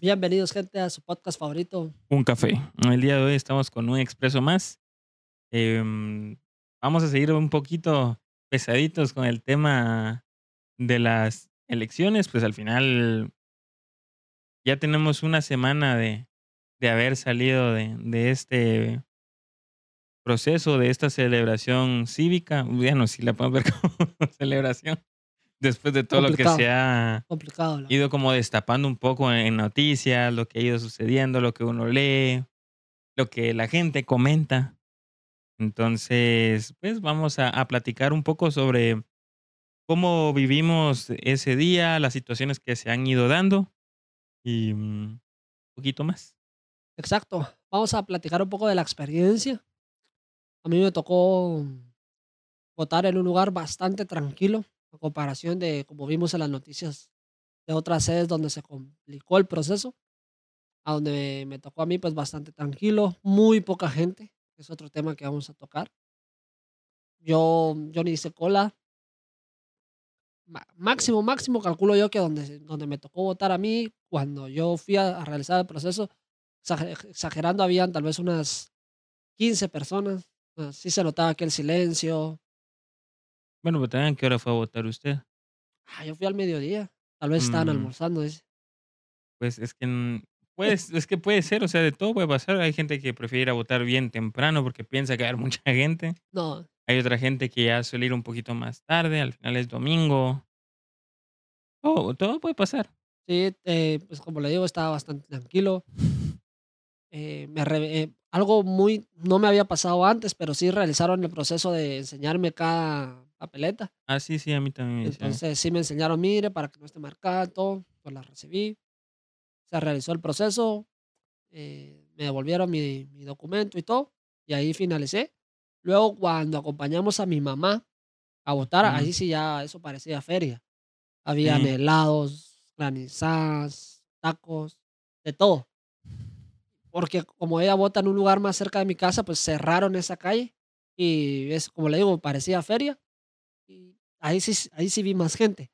Bienvenidos, gente, a su podcast favorito. Un café. El día de hoy estamos con un expreso más. Em, vamos a seguir un poquito pesaditos con el tema de las elecciones. Pues al final ya tenemos una semana de, de haber salido de, de este proceso, de esta celebración cívica. Bueno, si la podemos ver como celebración después de todo lo que se ha Complicado. ido como destapando un poco en noticias, lo que ha ido sucediendo, lo que uno lee, lo que la gente comenta. Entonces, pues vamos a, a platicar un poco sobre cómo vivimos ese día, las situaciones que se han ido dando y mm, un poquito más. Exacto. Vamos a platicar un poco de la experiencia. A mí me tocó votar en un lugar bastante tranquilo, a comparación de como vimos en las noticias de otras sedes donde se complicó el proceso. A donde me tocó a mí, pues bastante tranquilo, muy poca gente, que es otro tema que vamos a tocar. Yo, yo ni hice cola. Máximo, máximo, calculo yo que donde, donde me tocó votar a mí, cuando yo fui a, a realizar el proceso, exager- exagerando, habían tal vez unas 15 personas. Ah, Sí se notaba aquel silencio. Bueno, pero también, ¿a ¿qué hora fue a votar usted? Ah, yo fui al mediodía. Tal vez estaban Mm. almorzando. dice. Pues es que mm, pues, es que puede ser, o sea, de todo puede pasar. Hay gente que prefiere ir a votar bien temprano porque piensa que hay mucha gente. No, Hay otra gente que ya suele ir un poquito más tarde, al final es domingo. Todo, todo puede pasar. sí, eh, pues como le digo, estaba bastante tranquilo. Eh, me eh, algo muy, no me había pasado antes, pero sí realizaron el proceso de enseñarme cada papeleta. Ah, sí, sí, a mí también. Entonces sí me enseñaron, mire, para que no esté marcada, todo, pues la recibí. Se realizó el proceso, eh, me devolvieron mi, mi documento y todo, y ahí finalicé. Luego cuando acompañamos a mi mamá a votar, Ujú. ahí sí ya eso parecía feria. Habían Sí. helados, granizadas, tacos, de todo. Porque como ella vota en un lugar más cerca de mi casa, pues cerraron esa calle y es como le digo, parecía feria. Y ahí sí, ahí sí vi más gente.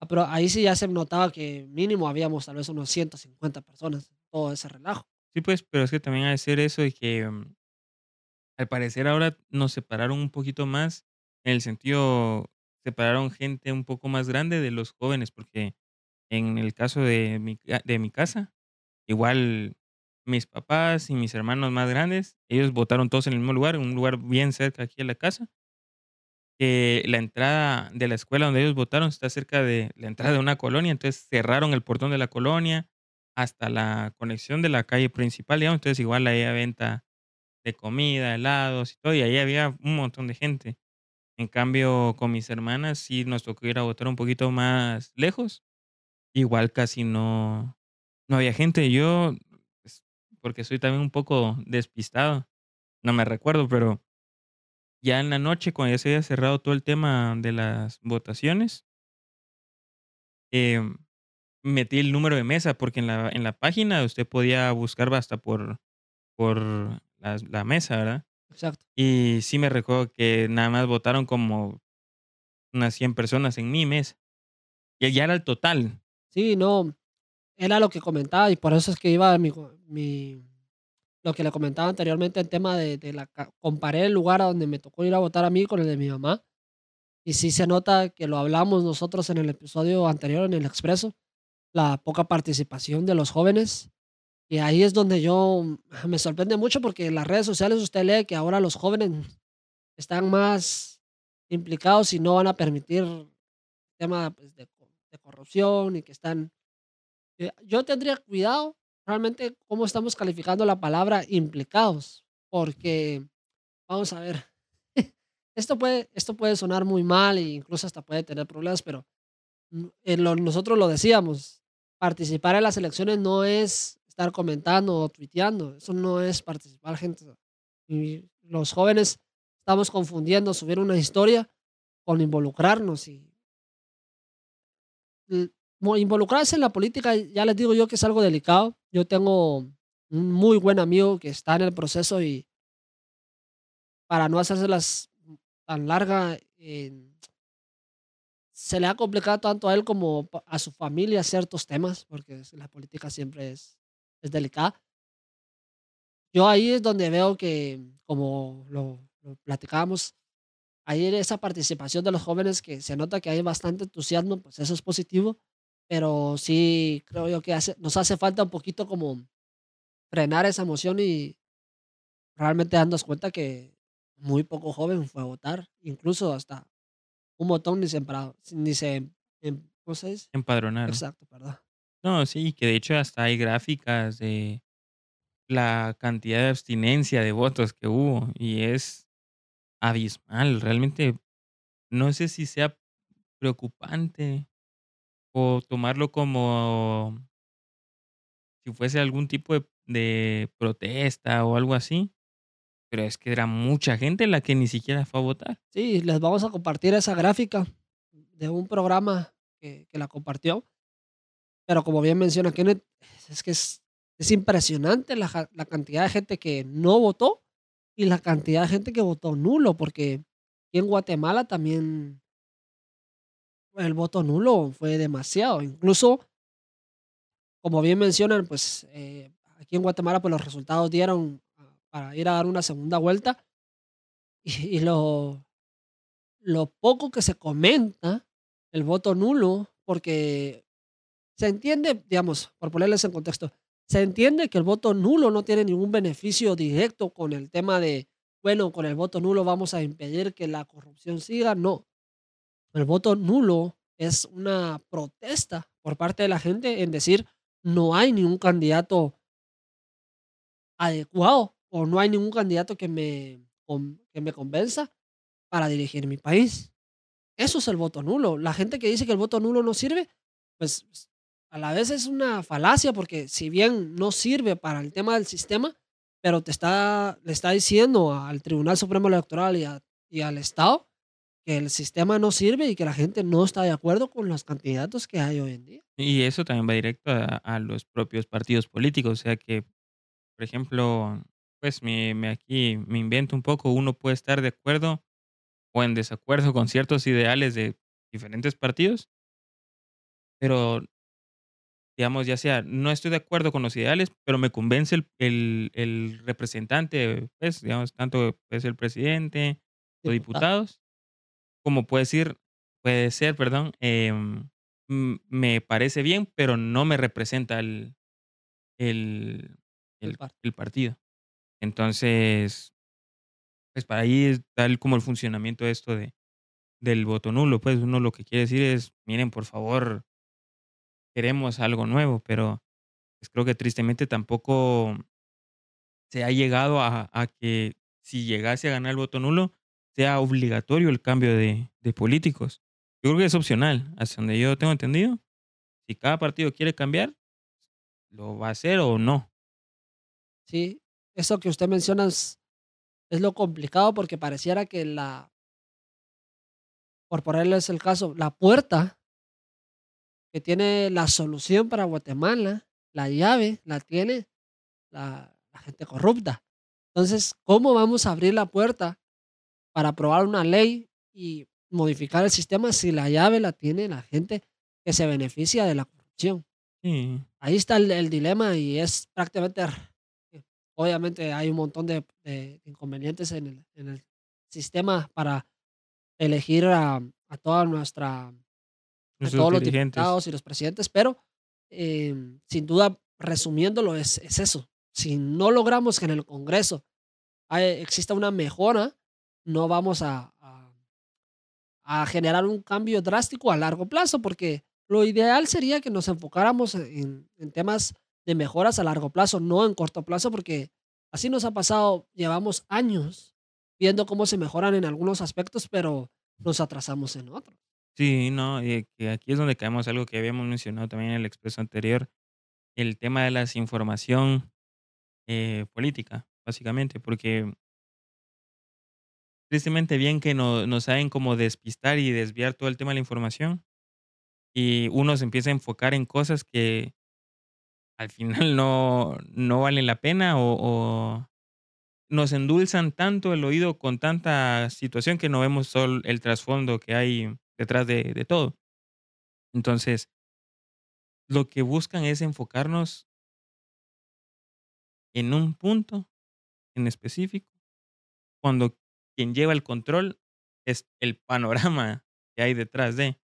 Ah, Pero ahí sí ya se notaba que mínimo habíamos tal vez unos 150 personas, todo ese relajo. Sí, pues, pero es que también ha de ser eso y que mm, al parecer ahora nos separaron un poquito más, en el sentido, separaron gente un poco más grande de los jóvenes, porque en el caso de mi, de mi casa, igual mis papás y mis hermanos más grandes, ellos votaron todos en el mismo lugar, en un lugar bien cerca aquí a la casa. que la entrada de la escuela donde ellos votaron está cerca de la entrada de una colonia, entonces cerraron el portón de la colonia hasta la conexión de la calle principal, digamos, entonces igual ahí había venta de comida, helados y todo, y ahí había un montón de gente. En cambio, con mis hermanas sí nos tocó ir a votar un poquito más lejos, igual casi no, no había gente. Yo, porque soy también un poco despistado, no me recuerdo, pero ya en la noche, cuando ya se había cerrado todo el tema de las votaciones, em, metí el número de mesa, porque en la, en la página usted podía buscar hasta por, por la, la mesa, ¿verdad? Exacto. Y sí me recuerdo que nada más votaron como unas 100 personas en mi mesa. Y ya era el total. Sí, no, era lo que comentaba y por eso es que iba mi, mi lo que le comentaba anteriormente en tema de, de la comparé el lugar a donde me tocó ir a votar a mí con el de mi mamá. Y sí se nota que lo hablamos nosotros en el episodio anterior en el expreso la poca participación de los jóvenes. Y ahí es donde yo mm, me sorprende mucho porque en las redes sociales usted lee que ahora los jóvenes están más implicados y no van a permitir tema pues, de, de corrupción y que están yo tendría cuidado realmente cómo estamos calificando la palabra implicados, porque vamos a ver, esto puede, esto puede sonar muy mal e incluso hasta puede tener problemas, pero nosotros lo decíamos, participar en las elecciones no es estar comentando o tuiteando, eso no es participar, gente. Los jóvenes estamos confundiendo subir una historia con involucrarnos y involucrarse en la política, ya les digo yo que es algo delicado. Yo tengo un muy buen amigo que está en el proceso y para no hacérselas tan larga, se le ha complicado tanto a él como a su familia ciertos temas, porque la política siempre es es delicada. Yo ahí es donde veo que, como lo lo platicábamos, ahí esa participación de los jóvenes que se nota que hay bastante entusiasmo, pues eso es positivo, pero sí creo yo que hace nos hace falta un poquito como frenar esa emoción y realmente darnos cuenta que muy poco joven fue a votar, incluso hasta un montón ni sembrado, ni se em ¿cómo se dice? Empadronaron. Exacto, perdón. No, sí, que de hecho hasta hay gráficas de la cantidad de abstinencia de votos que hubo, y es abismal. Realmente, no sé si sea preocupante o tomarlo como si fuese algún tipo de protesta o algo así, pero es que era mucha gente la que ni siquiera fue a votar. Sí, les vamos a compartir esa gráfica de un programa que la compartió. Pero como bien menciona Kenneth, es que es es impresionante la la cantidad de gente que no votó y la cantidad de gente que votó nulo, porque aquí en Guatemala también el voto nulo fue demasiado. Incluso como bien mencionan, pues, eh, aquí en Guatemala, pues, los resultados dieron para ir a dar una segunda vuelta. Y y lo lo poco que se comenta el voto nulo, porque se entiende, digamos, por ponerles en contexto, se entiende que el voto nulo no tiene ningún beneficio directo con el tema de, bueno, con el voto nulo vamos a impedir que la corrupción siga, no. El voto nulo es una protesta por parte de la gente en decir: "No hay ningún candidato" "adecuado, o no hay ningún candidato que me que me convenza para dirigir mi país". Eso es el voto nulo. La gente que dice que el voto nulo no sirve, pues, a la vez es una falacia, porque si bien no sirve para el tema del sistema, pero te está le está diciendo al Tribunal Supremo Electoral y al Estado que el sistema no sirve y que la gente no está de acuerdo con los candidatos que hay hoy en día. Y eso también va directo a a los propios partidos políticos, o sea que, por ejemplo, pues, me me aquí me invento un poco, uno puede estar de acuerdo o en desacuerdo con ciertos ideales de diferentes partidos pero digamos, ya sea, no estoy de acuerdo con los ideales, pero me convence el el el representante, pues, digamos, tanto puede ser el presidente o Diputado. diputados, como puede ser puede ser, perdón, em, me parece bien, pero no me representa el el El el par el partido. Entonces, pues, para ahí está el como el funcionamiento de esto de del voto nulo, pues, uno lo que quiere decir es: "Miren, por favor" "queremos algo nuevo", pero, pues, creo que tristemente tampoco se ha llegado a a que si llegase a ganar el voto nulo, sea obligatorio el cambio de políticos. Yo creo que es opcional, hasta donde yo tengo entendido. Si cada partido quiere cambiar, lo va a hacer o no. Sí, eso que usted menciona es lo complicado, porque pareciera que la por ponerles el caso, la puerta que tiene la solución para Guatemala, la llave la tiene la gente corrupta. Entonces, ¿cómo vamos a abrir la puerta para aprobar una ley y modificar el sistema si la llave la tiene la gente que se beneficia de la corrupción? Sí. Ahí está el el dilema y es prácticamente eh, obviamente hay un montón de de inconvenientes en el en el sistema para elegir a a toda nuestra a todos los diputados y los presidentes, pero, em, sin duda, resumiéndolo, es es eso. Si no logramos que en el Congreso hay exista una mejora, no vamos a a generar un cambio drástico a largo plazo, porque lo ideal sería que nos enfocáramos en temas de mejoras a largo plazo, no en corto plazo, porque así nos ha pasado, llevamos años viendo cómo se mejoran en algunos aspectos, pero nos atrasamos en otros. Sí, no, y aquí es donde caemos algo que habíamos mencionado también en el expreso anterior, el tema de la desinformación, eh, política, básicamente, porque tristemente bien que no nos saben como despistar y desviar todo el tema de la información, y uno se empieza a enfocar en cosas que al final no no valen la pena, o nos endulzan tanto el oído con tanta situación que no vemos todo el trasfondo que hay detrás de, de todo. Entonces, lo que buscan es enfocarnos en un punto en específico, cuando quien lleva el control es el panorama que hay detrás de.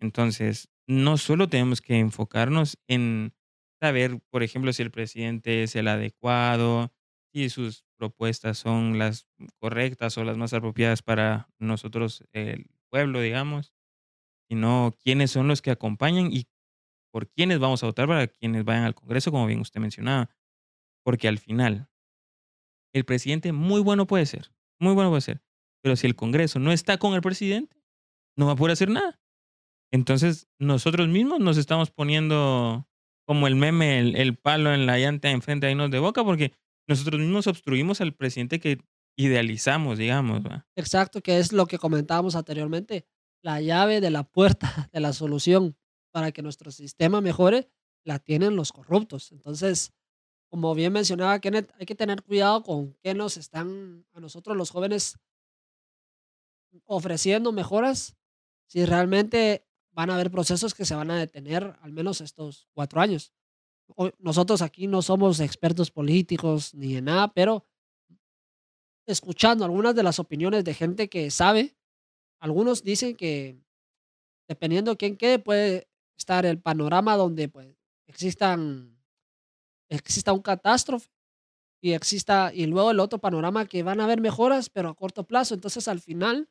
Entonces, no solo tenemos que enfocarnos en saber, por ejemplo, si el presidente es el adecuado, si sus propuestas son las correctas o las más apropiadas para nosotros, el pueblo, digamos, sino quiénes son los que acompañan y por quiénes vamos a votar para quienes vayan al Congreso, como bien usted mencionaba. Porque al final, el presidente muy bueno puede ser, muy bueno puede ser, pero si el Congreso no está con el presidente, no va a poder hacer nada. Entonces, nosotros mismos nos estamos poniendo como el meme, el, palo en la llanta enfrente de nos de boca, porque nosotros mismos obstruimos al presidente que idealizamos, digamos. Exacto, que es lo que comentábamos anteriormente, la llave de la puerta de la solución para que nuestro sistema mejore, la tienen los corruptos. Entonces, como bien mencionaba Kenneth, hay que tener cuidado con qué nos están a nosotros los jóvenes ofreciendo mejoras, si realmente van a haber procesos que se van a detener al menos estos cuatro años. Nosotros aquí no somos expertos políticos ni en nada, pero escuchando algunas de las opiniones de gente que sabe, algunos dicen que dependiendo de quién quede, puede estar el panorama donde pues, existan exista un catástrofe y exista, y luego el otro panorama que van a haber mejoras, pero a corto plazo. Entonces, al final,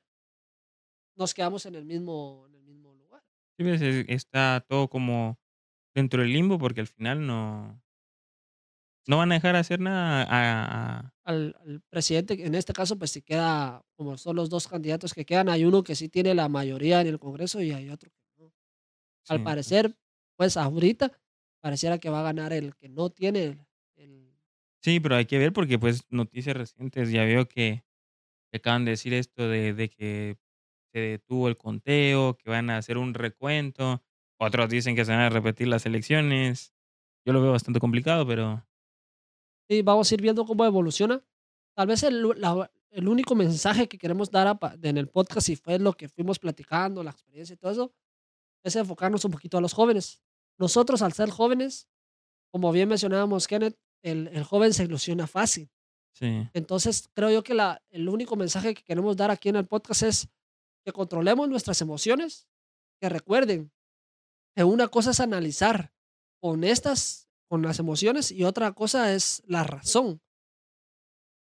nos quedamos en el mismo, en el mismo lugar. Sí, ves, está todo como dentro del limbo porque al final no, no van a dejar hacer nada a, Al, al presidente, en este caso, pues si queda, como son los dos candidatos que quedan, hay uno que sí tiene la mayoría en el Congreso y hay otro que no. Al parecer, pues ahorita pareciera que va a ganar el que no tiene el, Sí, pero hay que ver porque pues noticias recientes ya veo que, acaban de decir esto de, de que se detuvo el conteo, que van a hacer un recuento. Otros dicen que se van a repetir las elecciones. Yo lo veo bastante complicado, pero... Sí, vamos a ir viendo cómo evoluciona. Tal vez el, el único mensaje que queremos dar en el podcast, y fue lo que fuimos platicando, la experiencia y todo eso, es enfocarnos un poquito a los jóvenes. Nosotros, al ser jóvenes, como bien mencionábamos, Kenneth, el, el joven se ilusiona fácil. Sí. Entonces, creo yo que la, el único mensaje que queremos dar aquí en el podcast es que controlemos nuestras emociones, que recuerden que una cosa es analizar con estas, con las emociones, y otra cosa es la razón.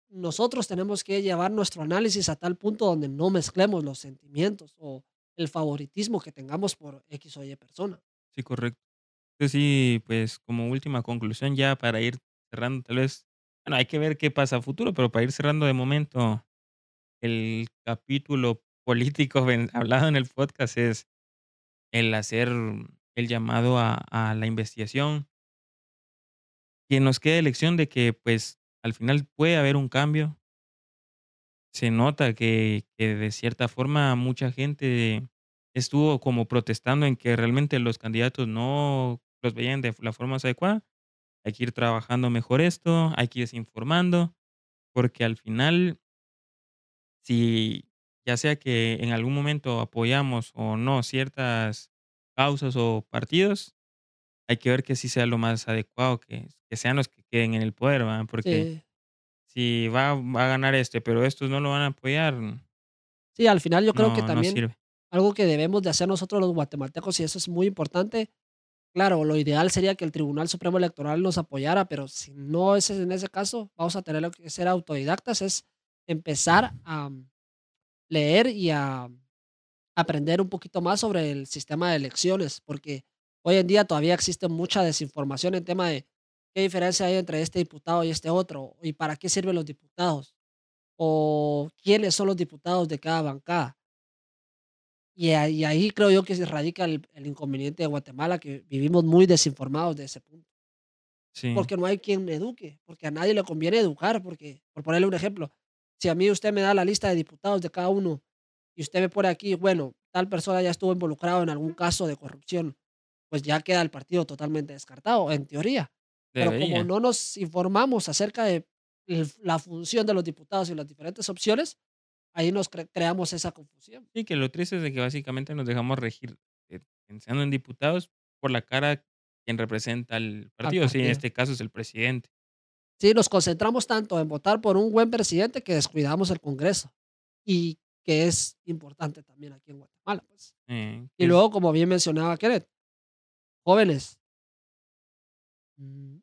Nosotros tenemos que llevar nuestro análisis a tal punto donde no mezclemos los sentimientos o el favoritismo que tengamos por X o Y persona. Sí, correcto sí, pues como última conclusión ya para ir cerrando, tal vez, bueno, hay que ver qué pasa a futuro, pero para ir cerrando de momento el capítulo político hablado en el podcast es el hacer el llamado a, la investigación, que nos quede lección de que pues al final puede haber un cambio. Se nota que de cierta forma mucha gente estuvo como protestando en que realmente los candidatos no los veían de la forma adecuada. Hay que ir trabajando mejor esto, hay que ir informando, porque al final, si ya sea que en algún momento apoyamos o no ciertas causas o partidos, hay que ver que sí sea lo más adecuado, que, que sean los que queden en el poder, ¿verdad? Porque si va, va, a ganar este, pero estos no lo van a apoyar. Sí, al final yo creo que también algo que debemos de hacer nosotros los guatemaltecos, y eso es muy importante, Claro, lo ideal sería que el Tribunal Supremo Electoral nos apoyara, pero si no es en ese caso, vamos a tener que ser autodidactas, es empezar a leer y a aprender un poquito más sobre el sistema de elecciones, porque hoy en día todavía existe mucha desinformación en tema de qué diferencia hay entre este diputado y este otro, y para qué sirven los diputados, o quiénes son los diputados de cada bancada. Y ahí, creo yo que se radica el, inconveniente de Guatemala, que vivimos muy desinformados de ese punto. Sí. Porque no hay quien eduque, porque a nadie le conviene educar, porque, por ponerle un ejemplo, si a mí usted me da la lista de diputados de cada uno y usted me pone aquí, bueno, tal persona ya estuvo involucrado en algún caso de corrupción, pues ya queda el partido totalmente descartado, en teoría. Pero como no nos informamos acerca de la función de los diputados y las diferentes opciones, ahí nos cre creamos esa confusión. Sí, que lo triste es de que básicamente nos dejamos regir, eh, pensando en diputados por la cara quien representa al Al partido, sí, en este caso es el presidente. Sí, nos concentramos tanto en votar por un buen presidente que descuidamos el Congreso, y que es importante también aquí en Guatemala, pues. Eh, Y es luego, como bien mencionaba Kenneth jóvenes mm,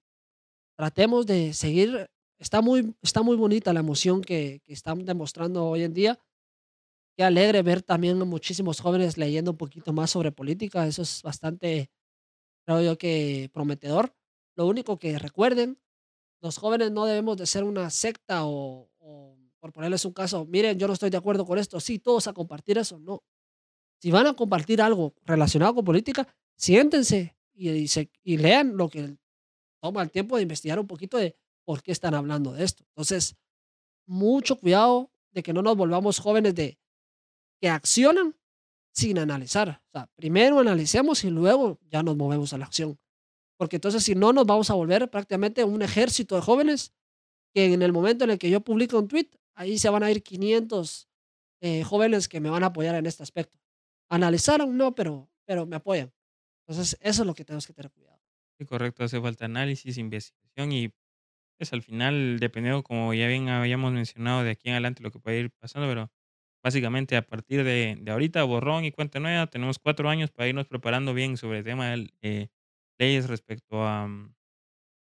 tratemos de seguir está muy está muy bonita la emoción que que están demostrando hoy en día. Qué alegre ver también a muchísimos jóvenes leyendo un poquito más sobre política, eso es bastante, creo yo que prometedor. Lo único que recuerden, los jóvenes no debemos de ser una secta o o, por ponerles un caso: "Miren, yo no estoy de acuerdo con esto, sí, todos a compartir eso", no. Si van a compartir algo relacionado con política, siéntense y y se y lean lo que toma el tiempo de investigar un poquito de por qué están hablando de esto. Entonces, mucho cuidado de que no nos volvamos jóvenes de que accionan sin analizar. O sea, primero analicemos y luego ya nos movemos a la acción. Porque entonces, si no, nos vamos a volver prácticamente un ejército de jóvenes que en el momento en el que yo publico un tweet, ahí se van a ir 500, eh, jóvenes que me van a apoyar en este aspecto. ¿Analizaron? No, pero pero me apoyan. Entonces, eso es lo que tenemos que tener cuidado. Sí, correcto, hace falta análisis, investigación y, pues, al final, dependiendo, como ya bien habíamos mencionado, de aquí en adelante lo que puede ir pasando, pero básicamente a partir de de ahorita, borrón y cuenta nueva, tenemos 4 años para irnos preparando bien sobre el tema del, eh, leyes respecto a, mm,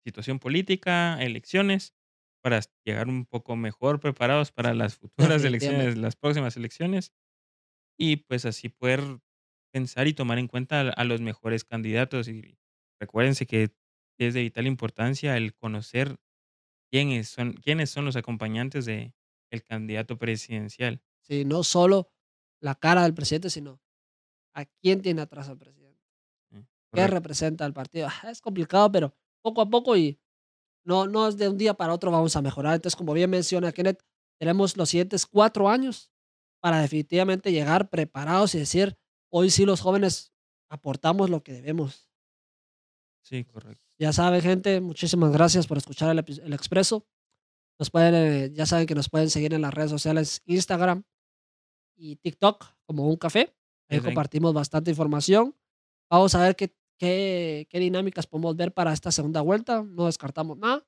situación política, elecciones, para llegar un poco mejor preparados para las futuras elecciones, Definitivamente. las próximas elecciones. Y, pues, así poder pensar y tomar en cuenta a a los mejores candidatos. Y recuérdense que es de vital importancia el conocer quiénes son quiénes son los acompañantes de el candidato presidencial. Sí, no solo la cara del presidente, sino a quién tiene atrás al presidente. Mm, ¿Qué representa al partido? Es complicado, pero poco a poco y no no es de un día para otro vamos a mejorar. Entonces, como bien menciona Kenneth, tenemos los siguientes 4 años para definitivamente llegar preparados y decir: "Hoy sí los jóvenes aportamos lo que debemos". Sí, correcto. Ya saben, gente, muchísimas gracias por escuchar el el expreso. Nos pueden, eh, ya saben que nos pueden seguir en las redes sociales, Instagram y TikTok como Un Café. Ahí compartimos bastante información. Vamos a ver qué qué qué dinámicas podemos ver para esta segunda vuelta, no descartamos nada.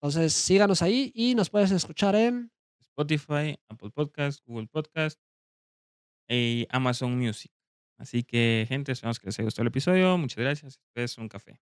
Entonces, síganos ahí y nos puedes escuchar en Spotify, Apple Podcast, Google Podcast y Amazon Music. Así que, gente, esperamos que les haya gustado el episodio. Muchas gracias. Es Un Café.